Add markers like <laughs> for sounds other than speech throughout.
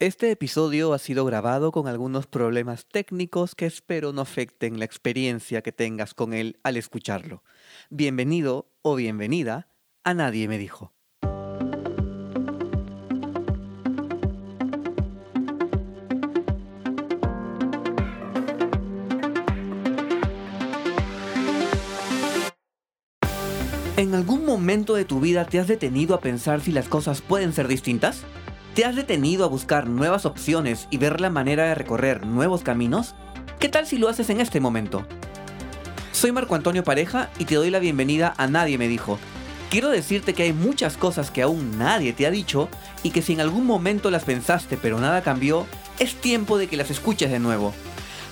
Este episodio ha sido grabado con algunos problemas técnicos que espero no afecten la experiencia que tengas con él al escucharlo. Bienvenido o bienvenida a Nadie me dijo. ¿En algún momento de tu vida te has detenido a pensar si las cosas pueden ser distintas? ¿Te has detenido a buscar nuevas opciones y ver la manera de recorrer nuevos caminos? ¿Qué tal si lo haces en este momento? Soy Marco Antonio Pareja y te doy la bienvenida a Nadie me dijo. Quiero decirte que hay muchas cosas que aún nadie te ha dicho y que si en algún momento las pensaste pero nada cambió, es tiempo de que las escuches de nuevo.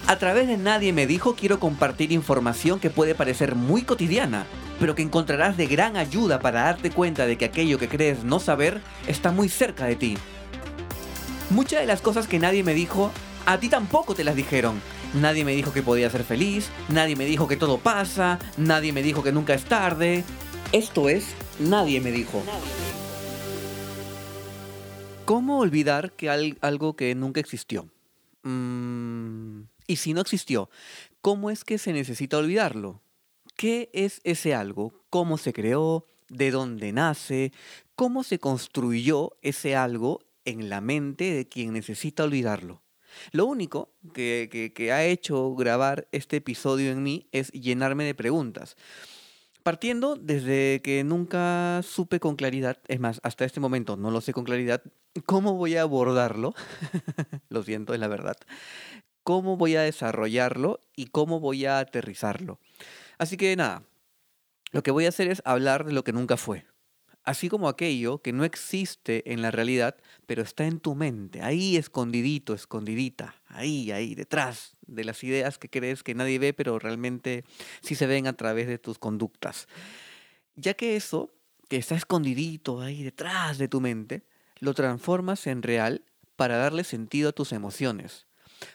A través de Nadie me dijo quiero compartir información que puede parecer muy cotidiana, pero que encontrarás de gran ayuda para darte cuenta de que aquello que crees no saber está muy cerca de ti. Muchas de las cosas que nadie me dijo, a ti tampoco te las dijeron. Nadie me dijo que podía ser feliz, nadie me dijo que todo pasa, nadie me dijo que nunca es tarde. Esto es, nadie me dijo. ¿Cómo olvidar que algo que nunca existió? Mm, y si no existió, ¿cómo es que se necesita olvidarlo? ¿Qué es ese algo? ¿Cómo se creó? ¿De dónde nace? ¿Cómo se construyó ese algo en la mente de quien necesita olvidarlo? Lo único que, ha hecho grabar este episodio en mí es llenarme de preguntas. Partiendo desde que nunca supe con claridad, es más, hasta este momento no lo sé con claridad, cómo voy a abordarlo, <laughs> lo siento, es la verdad, cómo voy a desarrollarlo y cómo voy a aterrizarlo. Así que nada, lo que voy a hacer es hablar de lo que nunca fue. Así como aquello que no existe en la realidad, pero está en tu mente, ahí escondidito, escondidita, ahí, ahí, detrás de las ideas que crees que nadie ve, pero realmente sí se ven a través de tus conductas. Ya que eso, que está escondidito ahí detrás de tu mente, lo transformas en real para darle sentido a tus emociones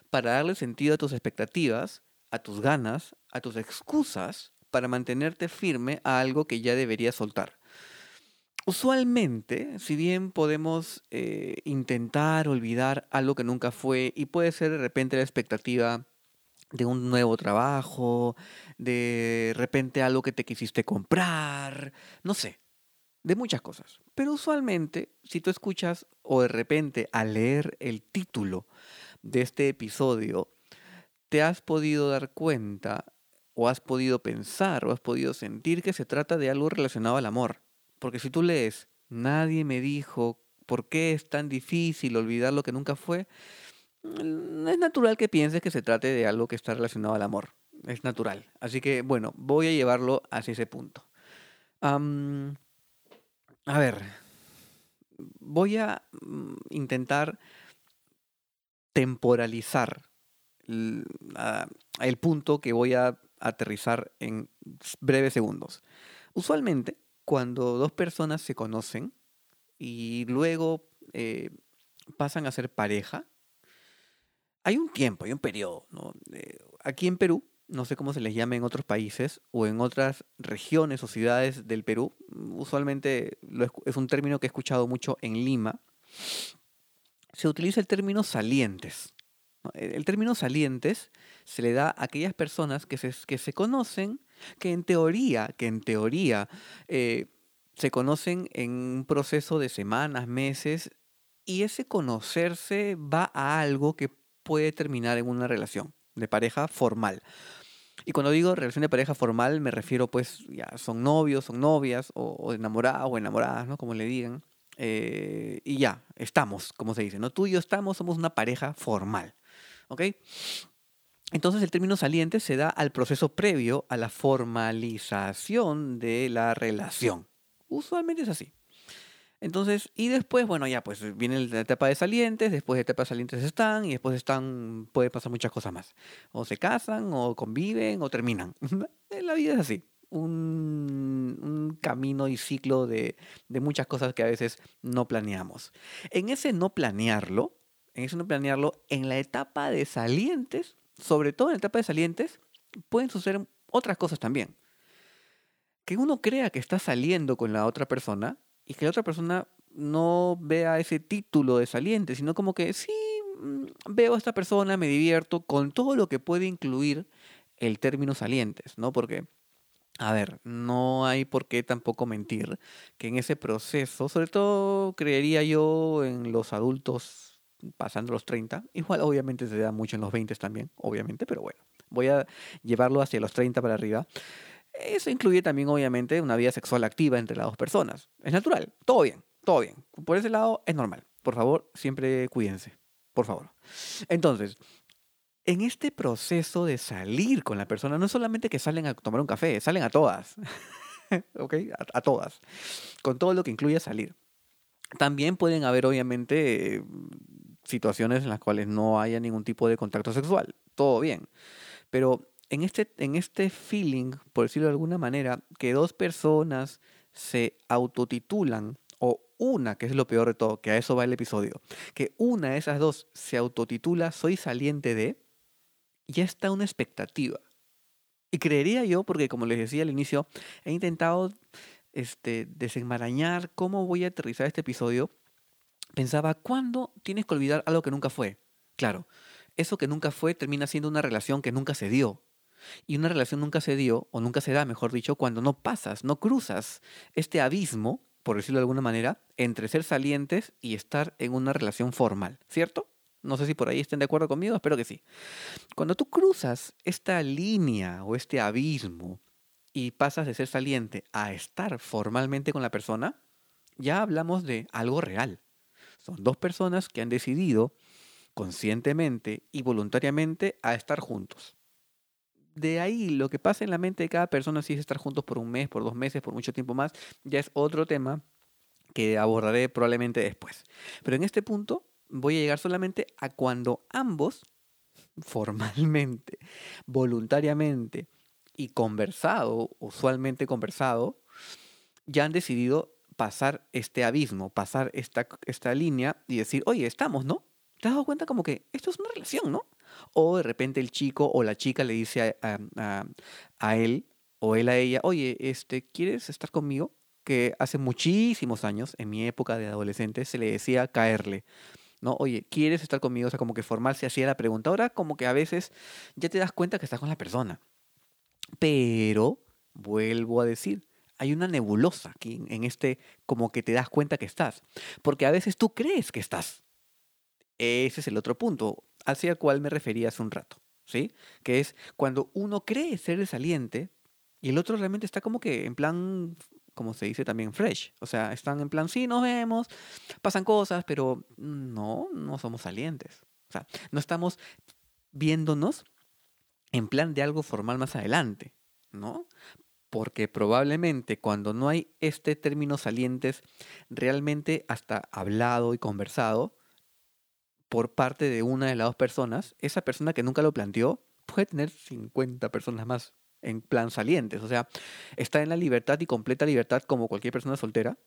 para darle sentido a tus expectativas, a tus ganas, a tus excusas para mantenerte firme a algo que ya deberías soltar. Usualmente, si bien podemos eh, intentar olvidar algo que nunca fue y puede ser de repente la expectativa de un nuevo trabajo, de repente algo que te quisiste comprar, no sé, de muchas cosas. Pero usualmente, si tú escuchas o de repente al leer el título de este episodio, te has podido dar cuenta o has podido pensar o has podido sentir que se trata de algo relacionado al amor. Porque si tú lees, nadie me dijo por qué es tan difícil olvidar lo que nunca fue, mm, es natural que pienses que se trate de algo que está relacionado al amor. Es natural. Así que, bueno, voy a llevarlo hacia ese punto. a ver, voy a mm, intentar temporalizar el punto que voy a aterrizar en breves segundos. Usualmente, cuando dos personas se conocen y luego eh, pasan a ser pareja, hay un tiempo, hay un periodo. Eh, aquí en Perú, no sé cómo se les llama en otros países o en otras regiones o ciudades del Perú, usualmente es un término que he escuchado mucho en Lima, se utiliza el término salientes. El término salientes se le da a aquellas personas que se, que se conocen, que en teoría, que en teoría eh, se conocen en un proceso de semanas, meses, y ese conocerse va a algo que puede terminar en una relación de pareja formal. Y cuando digo relación de pareja formal, me refiero pues ya son novios, son novias, o, enamorados o enamoradas, ¿no? Como le digan. Eh, y ya, estamos, como se dice, ¿no? Tú y yo estamos, somos una pareja formal, ¿ok? Entonces el término saliente se da al proceso previo a la formalización de la relación. Usualmente es así. Entonces, y después, bueno, ya pues viene la etapa de salientes, después de etapa de salientes están, y después están, puede pasar muchas cosas más. O se casan, o conviven, o terminan. <laughs> la vida es así un, camino y ciclo de, muchas cosas que a veces no planeamos. En ese no planearlo, en ese no planearlo, en la etapa de salientes, sobre todo en la etapa de salientes, pueden suceder otras cosas también. Que uno crea que está saliendo con la otra persona y que la otra persona no vea ese título de saliente, sino como que sí, mm, veo a esta persona, me divierto con todo lo que puede incluir el término salientes, ¿no? Porque, a ver, no hay por qué tampoco mentir que en ese proceso, sobre todo creería yo en los adultos pasando los 30, igual obviamente se da mucho en los 20 también, obviamente, pero bueno, voy a llevarlo hacia los 30 para arriba. Eso incluye también, obviamente, una vida sexual activa entre las dos personas. Es natural, todo bien, todo bien. Por ese lado es normal. Por favor, siempre cuídense. Por favor. Entonces, en este proceso de salir con la persona, no es solamente que salen a tomar un café, salen a todas. <laughs> ¿Ok? A, todas. Con todo lo que incluye salir. También pueden haber, obviamente, situaciones en las cuales no haya ningún tipo de contacto sexual. Todo bien. Pero en este, en este feeling, por decirlo de alguna manera, que dos personas se autotitulan, o una, que es lo peor de todo, que a eso va el episodio, que una de esas dos se autotitula Soy saliente de, ya está una expectativa. Y creería yo, porque como les decía al inicio, he intentado este, desenmarañar cómo voy a aterrizar este episodio, pensaba, ¿cuándo tienes que olvidar algo que nunca fue? Claro, eso que nunca fue termina siendo una relación que nunca se dio. Y una relación nunca se dio, o nunca se da, mejor dicho, cuando no pasas, no cruzas este abismo, por decirlo de alguna manera, entre ser salientes y estar en una relación formal, ¿cierto? No sé si por ahí estén de acuerdo conmigo, espero que sí. Cuando tú cruzas esta línea o este abismo y pasas de ser saliente a estar formalmente con la persona, ya hablamos de algo real. Son dos personas que han decidido conscientemente y voluntariamente a estar juntos de ahí lo que pasa en la mente de cada persona, si es estar juntos por un mes, por dos meses, por mucho tiempo más, ya es otro tema que abordaré probablemente después. Pero en este punto voy a llegar solamente a cuando ambos, formalmente, voluntariamente y conversado, usualmente conversado, ya han decidido pasar este abismo, pasar esta, esta línea y decir, oye, estamos, ¿no? ¿Te has dado cuenta como que esto es una relación, ¿no? O de repente el chico o la chica le dice a, él o él a ella, oye, este, ¿quieres estar conmigo? Que hace muchísimos años, en mi época de adolescente, se le decía caerle. ¿no? Oye, ¿quieres estar conmigo? O sea, como que formal se hacía la pregunta. Ahora como que a veces ya te das cuenta que estás con la persona. Pero, vuelvo a decir, hay una nebulosa aquí en este como que te das cuenta que estás. Porque a veces tú crees que estás. Ese es el otro punto hacia el cual me refería hace un rato, ¿sí? Que es cuando uno cree ser saliente y el otro realmente está como que en plan, como se dice también, fresh. O sea, están en plan, sí, nos vemos, pasan cosas, pero no, no somos salientes. O sea, no estamos viéndonos en plan de algo formal más adelante, ¿no? Porque probablemente cuando no hay este término salientes realmente hasta hablado y conversado, por parte de una de las dos personas, esa persona que nunca lo planteó puede tener 50 personas más en plan salientes. O sea, está en la libertad y completa libertad como cualquier persona soltera,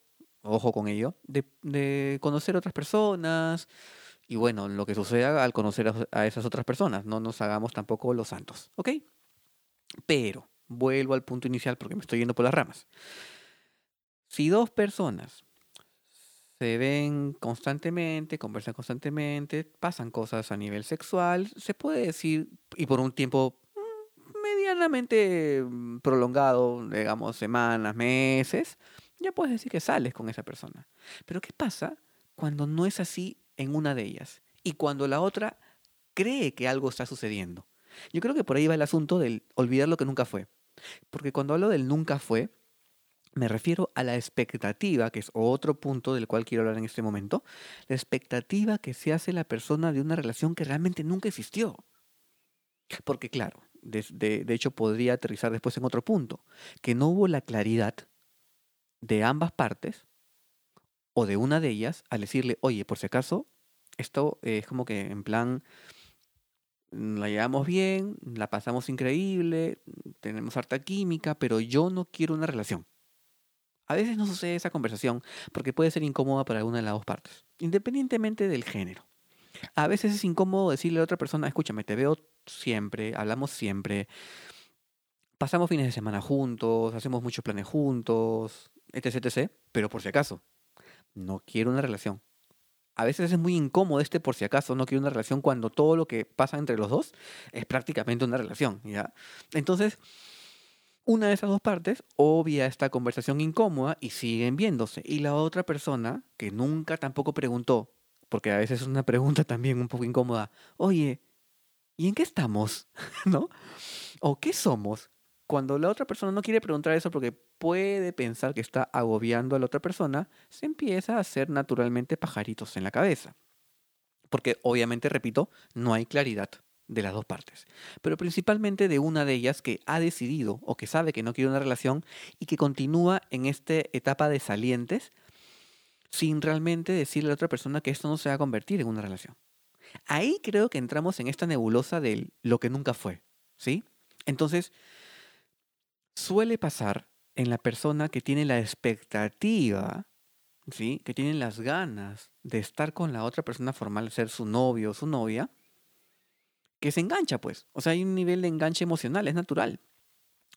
ojo con ello, de, conocer otras personas y bueno, lo que suceda al conocer a, a esas otras personas. No nos hagamos tampoco los santos, ¿ok? Pero, vuelvo al punto inicial porque me estoy yendo por las ramas. Si dos personas se ven constantemente, conversan constantemente, pasan cosas a nivel sexual, se puede decir, y por un tiempo mm, medianamente mm, prolongado, digamos semanas, meses, ya puedes decir que sales con esa persona. Pero ¿qué pasa cuando no es así en una de ellas? Y cuando la otra cree que algo está sucediendo. Yo creo que por ahí va el asunto del olvidar lo que nunca fue. Porque cuando hablo del nunca fue, me refiero a la expectativa, que es otro punto del cual quiero hablar en este momento, la expectativa que se hace la persona de una relación que realmente nunca existió. Porque claro, de, hecho podría aterrizar después en otro punto, que no hubo la claridad de ambas partes o de una de ellas al decirle, oye, por si acaso, esto es como que en plan, la llevamos bien, la pasamos increíble, tenemos harta química, pero yo no quiero una relación. A veces no sucede esa conversación porque puede ser incómoda para alguna de las dos partes, independientemente del género. A veces es incómodo decirle a otra persona, escúchame, te veo siempre, hablamos siempre, pasamos fines de semana juntos, hacemos muchos planes juntos, etc, etc, pero por si acaso, no quiero una relación. A veces es muy incómodo este por si acaso no quiero una relación cuando todo lo que pasa entre los dos es prácticamente una relación, ¿ya? Entonces, una de esas dos partes obvia esta conversación incómoda y siguen viéndose. Y la otra persona, que nunca tampoco preguntó, porque a veces es una pregunta también un poco incómoda, oye, ¿y en qué estamos? <laughs> ¿No? ¿O qué somos? Cuando la otra persona no quiere preguntar eso porque puede pensar que está agobiando a la otra persona, se empieza a hacer naturalmente pajaritos en la cabeza. Porque obviamente, repito, no hay claridad de las dos partes, pero principalmente de una de ellas que ha decidido o que sabe que no quiere una relación y que continúa en esta etapa de salientes sin realmente decirle a la otra persona que esto no se va a convertir en una relación. Ahí creo que entramos en esta nebulosa de lo que nunca fue, ¿sí? Entonces, suele pasar en la persona que tiene la expectativa, ¿sí? Que tiene las ganas de estar con la otra persona formal, ser su novio o su novia, que se engancha, pues. O sea, hay un nivel de enganche emocional, es natural.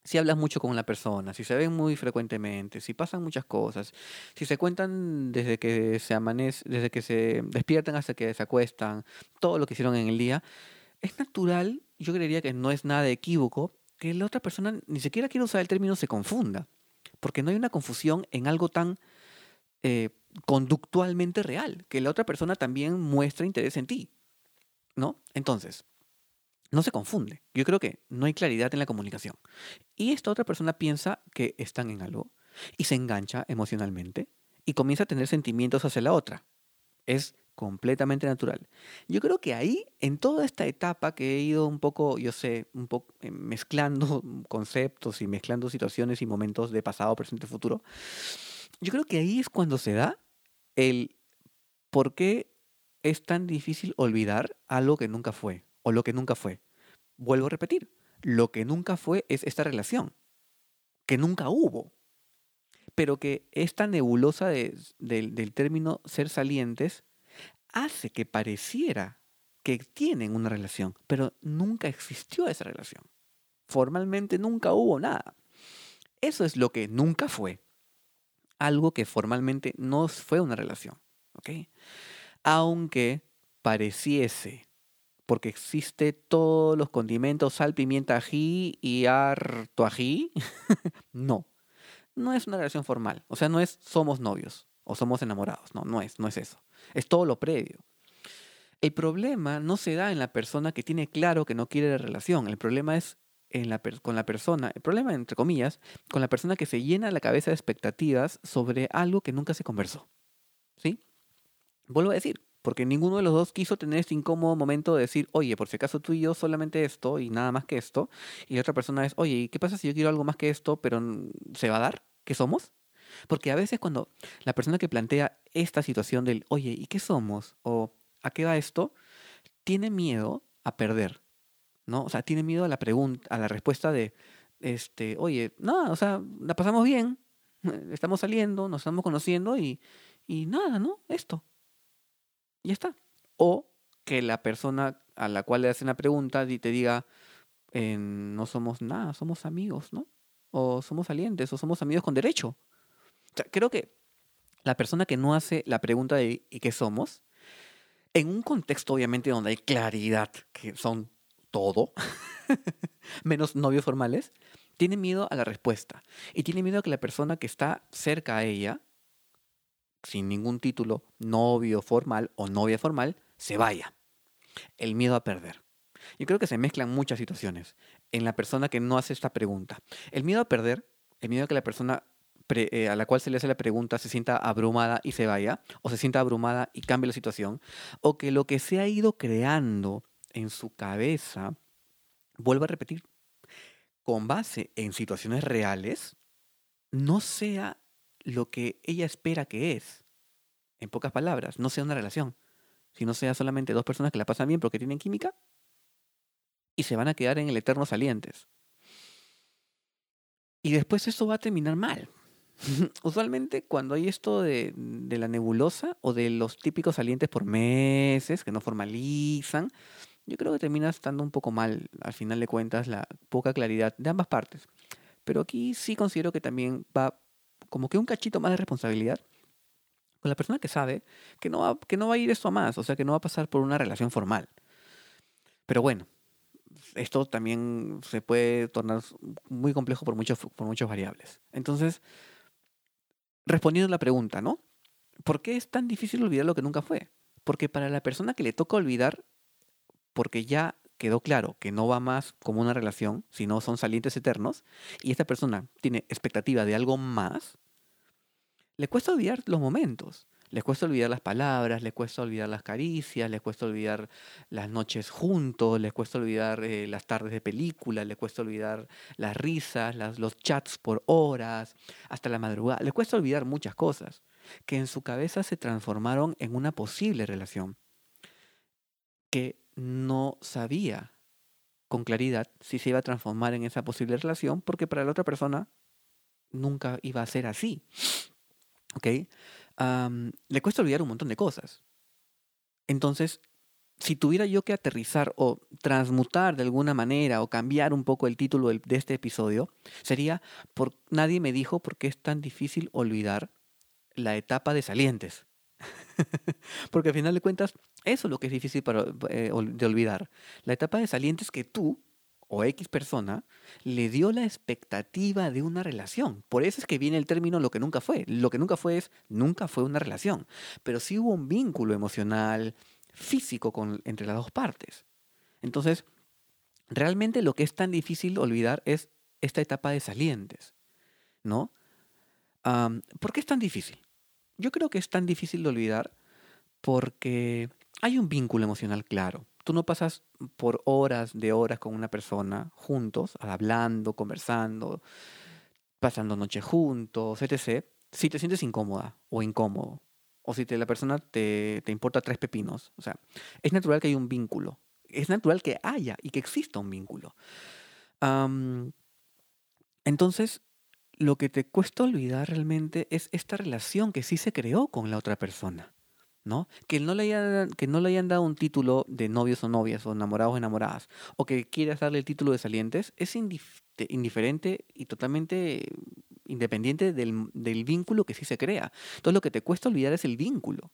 Si hablas mucho con la persona, si se ven muy frecuentemente, si pasan muchas cosas, si se cuentan desde que se amanece, desde que se despiertan hasta que se acuestan, todo lo que hicieron en el día, es natural, yo creería que no es nada de equívoco, que la otra persona ni siquiera quiere usar el término se confunda, porque no hay una confusión en algo tan eh, conductualmente real, que la otra persona también muestra interés en ti, ¿no? Entonces, no se confunde. Yo creo que no hay claridad en la comunicación. Y esta otra persona piensa que están en algo y se engancha emocionalmente y comienza a tener sentimientos hacia la otra. Es completamente natural. Yo creo que ahí, en toda esta etapa que he ido un poco, yo sé, un poco eh, mezclando <laughs> conceptos y mezclando situaciones y momentos de pasado, presente, futuro, yo creo que ahí es cuando se da el por qué es tan difícil olvidar algo que nunca fue o lo que nunca fue. Vuelvo a repetir, lo que nunca fue es esta relación, que nunca hubo, pero que esta nebulosa del término ser salientes hace que pareciera que tienen una relación, pero nunca existió esa relación. Formalmente nunca hubo nada. Eso es lo que nunca fue. Algo que formalmente no fue una relación. Aunque pareciese porque existe todos los condimentos, sal, pimienta, ají y harto ají. <laughs> no, no es una relación formal. O sea, no es somos novios o somos enamorados. No, no es, no es eso. Es todo lo previo. El problema no se da en la persona que tiene claro que no quiere la relación. El problema es en la con la persona, el problema entre comillas, con la persona que se llena la cabeza de expectativas sobre algo que nunca se conversó. ¿Sí? Vuelvo a decir, porque ninguno de los dos quiso tener este incómodo momento de decir, oye, por si acaso tú y yo solamente esto y nada más que esto, y la otra persona es, oye, ¿y qué pasa si yo quiero algo más que esto, pero se va a dar? ¿Qué somos? Porque a veces cuando la persona que plantea esta situación del, oye, ¿y qué somos? o ¿a qué va esto? tiene miedo a perder, ¿no? O sea, tiene miedo a la pregunta, a la respuesta de, este, oye, nada, o sea, la pasamos bien, <laughs> estamos saliendo, nos estamos conociendo y, y nada, ¿no? Esto. Y ya está. O que la persona a la cual le hacen la pregunta te diga, eh, no somos nada, somos amigos, ¿no? O somos salientes, o somos amigos con derecho. Creo que la persona que no hace la pregunta de ¿y qué somos? En un contexto obviamente donde hay claridad, que son todo, <laughs> menos novios formales, tiene miedo a la respuesta. Y tiene miedo a que la persona que está cerca a ella sin ningún título, novio formal o novia formal, se vaya. El miedo a perder. Yo creo que se mezclan muchas situaciones en la persona que no hace esta pregunta. El miedo a perder, el miedo a que la persona eh, a la cual se le hace la pregunta se sienta abrumada y se vaya, o se sienta abrumada y cambie la situación, o que lo que se ha ido creando en su cabeza, vuelvo a repetir, con base en situaciones reales, no sea lo que ella espera que es. En pocas palabras, no sea una relación, sino sea solamente dos personas que la pasan bien porque tienen química y se van a quedar en el eterno salientes. Y después eso va a terminar mal. Usualmente cuando hay esto de, de, la nebulosa o de los típicos salientes por meses que no formalizan, yo creo que termina estando un poco mal, al final de cuentas, la poca claridad de ambas partes. Pero aquí sí considero que también va como que un cachito más de responsabilidad Con la persona que sabe que no, va, que no va a ir esto a más, o sea, que no va a pasar por una relación formal. Pero bueno, esto también se puede tornar muy complejo por muchos, por muchas variables. Entonces, respondiendo la pregunta, ¿no? ¿Por qué es tan difícil olvidar lo que nunca fue? Porque para la persona que le toca olvidar, porque ya quedó claro que no va más como una relación, sino son salientes eternos, y esta persona tiene expectativa de algo más, le cuesta olvidar los momentos. Les cuesta olvidar las palabras, les cuesta olvidar las caricias, les cuesta olvidar las noches juntos, les cuesta olvidar eh, las tardes de película, les cuesta olvidar las risas, las, los chats por horas, hasta la madrugada. Les cuesta olvidar muchas cosas que en su cabeza se transformaron en una posible relación que no sabía con claridad si se iba a transformar en esa posible relación porque para la otra persona nunca iba a ser así. ¿Ok? Le cuesta olvidar un montón de cosas. Entonces, si tuviera yo que aterrizar o transmutar de alguna manera o cambiar un poco el título de este episodio, sería por, Nadie me dijo por qué es tan difícil olvidar la etapa de salientes. <laughs> Porque al final de cuentas, eso es lo que es difícil para, eh, de olvidar. La etapa de salientes que tú o X persona le dio la expectativa de una relación. Por eso es que viene el término lo que nunca fue. Lo que nunca fue es, nunca fue una relación. Pero sí hubo un vínculo emocional, físico con, entre las dos partes. Entonces, realmente lo que es tan difícil olvidar es esta etapa de salientes. ¿No? ¿Por qué es tan difícil? Yo creo que es tan difícil de olvidar porque hay un vínculo emocional claro tú no pasas por horas de horas con una persona juntos, hablando, conversando, pasando noche juntos, etc., si te sientes incómoda o incómodo, o si la persona te, te importa tres pepinos. O sea, es natural que haya un vínculo. Es natural que haya y que exista un vínculo. entonces, lo que te cuesta olvidar realmente es esta relación que sí se creó con la otra persona. ¿No? Que no, le hayan, que no le hayan dado un título de novios o novias, o enamorados o enamoradas, o que quieras darle el título de salientes, es indiferente y totalmente independiente del, vínculo que sí se crea. Entonces lo que te cuesta olvidar es el vínculo.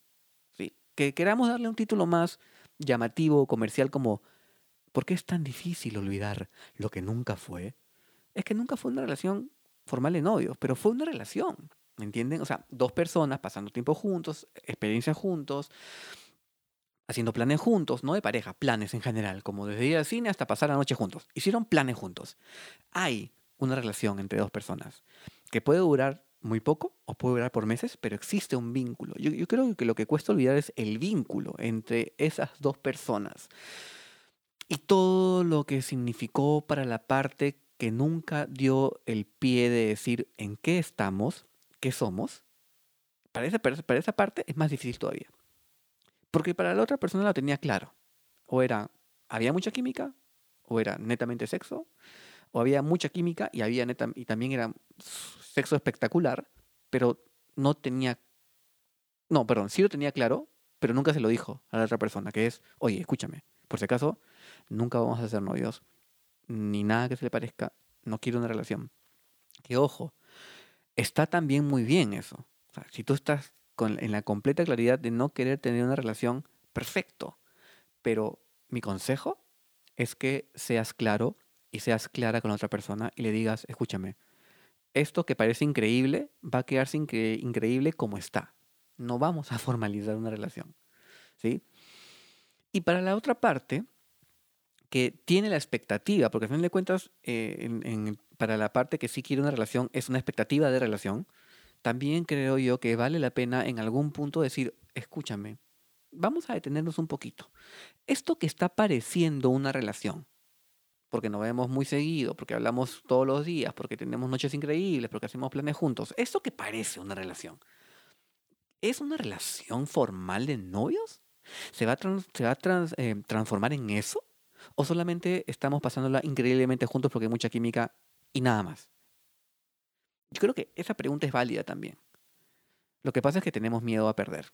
¿sí? Que queramos darle un título más llamativo, comercial, como ¿por qué es tan difícil olvidar lo que nunca fue? Es que nunca fue una relación formal de novios, pero fue una relación. ¿Me entienden? O sea, dos personas pasando tiempo juntos, experiencias juntos, haciendo planes juntos, no de pareja, planes en general, como desde ir al cine hasta pasar la noche juntos. Hicieron planes juntos. Hay una relación entre dos personas que puede durar muy poco o puede durar por meses, pero existe un vínculo. Yo, yo creo que lo que cuesta olvidar es el vínculo entre esas dos personas y todo lo que significó para la parte que nunca dio el pie de decir en qué estamos qué somos, para esa, para esa parte es más difícil todavía. Porque para la otra persona lo tenía claro. O era, había mucha química, o era netamente sexo, o había mucha química y, había neta, y también era sexo espectacular, pero no tenía, no, perdón, sí lo tenía claro, pero nunca se lo dijo a la otra persona, que es, oye, escúchame, por si acaso, nunca vamos a ser novios, ni nada que se le parezca, no quiero una relación. Que ojo, está también muy bien eso. si tú estás con, en la completa claridad de no querer tener una relación, perfecto. Pero mi consejo es que seas claro y seas clara con la otra persona y le digas, escúchame, esto que parece increíble va a quedarse increíble como está. No vamos a <laughs> formalizar una relación. ¿Sí? Y para la otra parte, que tiene la expectativa, porque al final de cuentas, eh, para la parte que sí quiere una relación, es una expectativa de relación, también creo yo que vale la pena en algún punto decir, escúchame, vamos a detenernos un poquito. Esto que está pareciendo una relación, porque nos vemos muy seguido, porque hablamos todos los días, porque tenemos noches increíbles, porque hacemos planes juntos, esto que parece una relación, ¿es una relación formal de novios? ¿Se va a, se va eh, transformar en eso? ¿O solamente estamos pasándola increíblemente juntos porque hay mucha química y nada más? Yo creo que esa pregunta es válida también. Lo que pasa es que tenemos miedo a perder,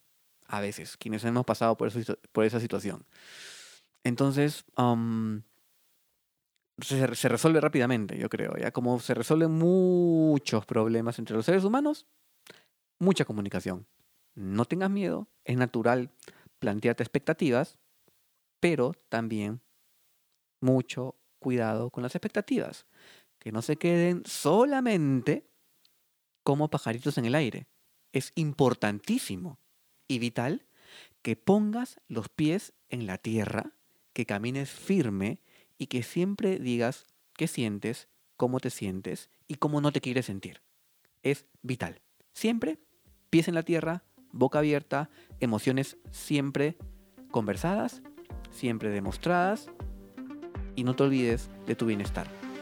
a veces, quienes hemos pasado por, esa situación. Entonces, se, se, resuelve rápidamente, yo creo. Ya como se resuelven muchos problemas entre los seres humanos, mucha comunicación. no tengas miedo, es natural plantearte expectativas, pero también mucho cuidado con las expectativas, que no se queden solamente como pajaritos en el aire. Es importantísimo y vital que pongas los pies en la tierra, que camines firme y que siempre digas qué sientes, cómo te sientes y cómo no te quieres sentir. Es vital. Siempre pies en la tierra, boca abierta, emociones siempre conversadas, siempre demostradas y no te olvides de tu bienestar.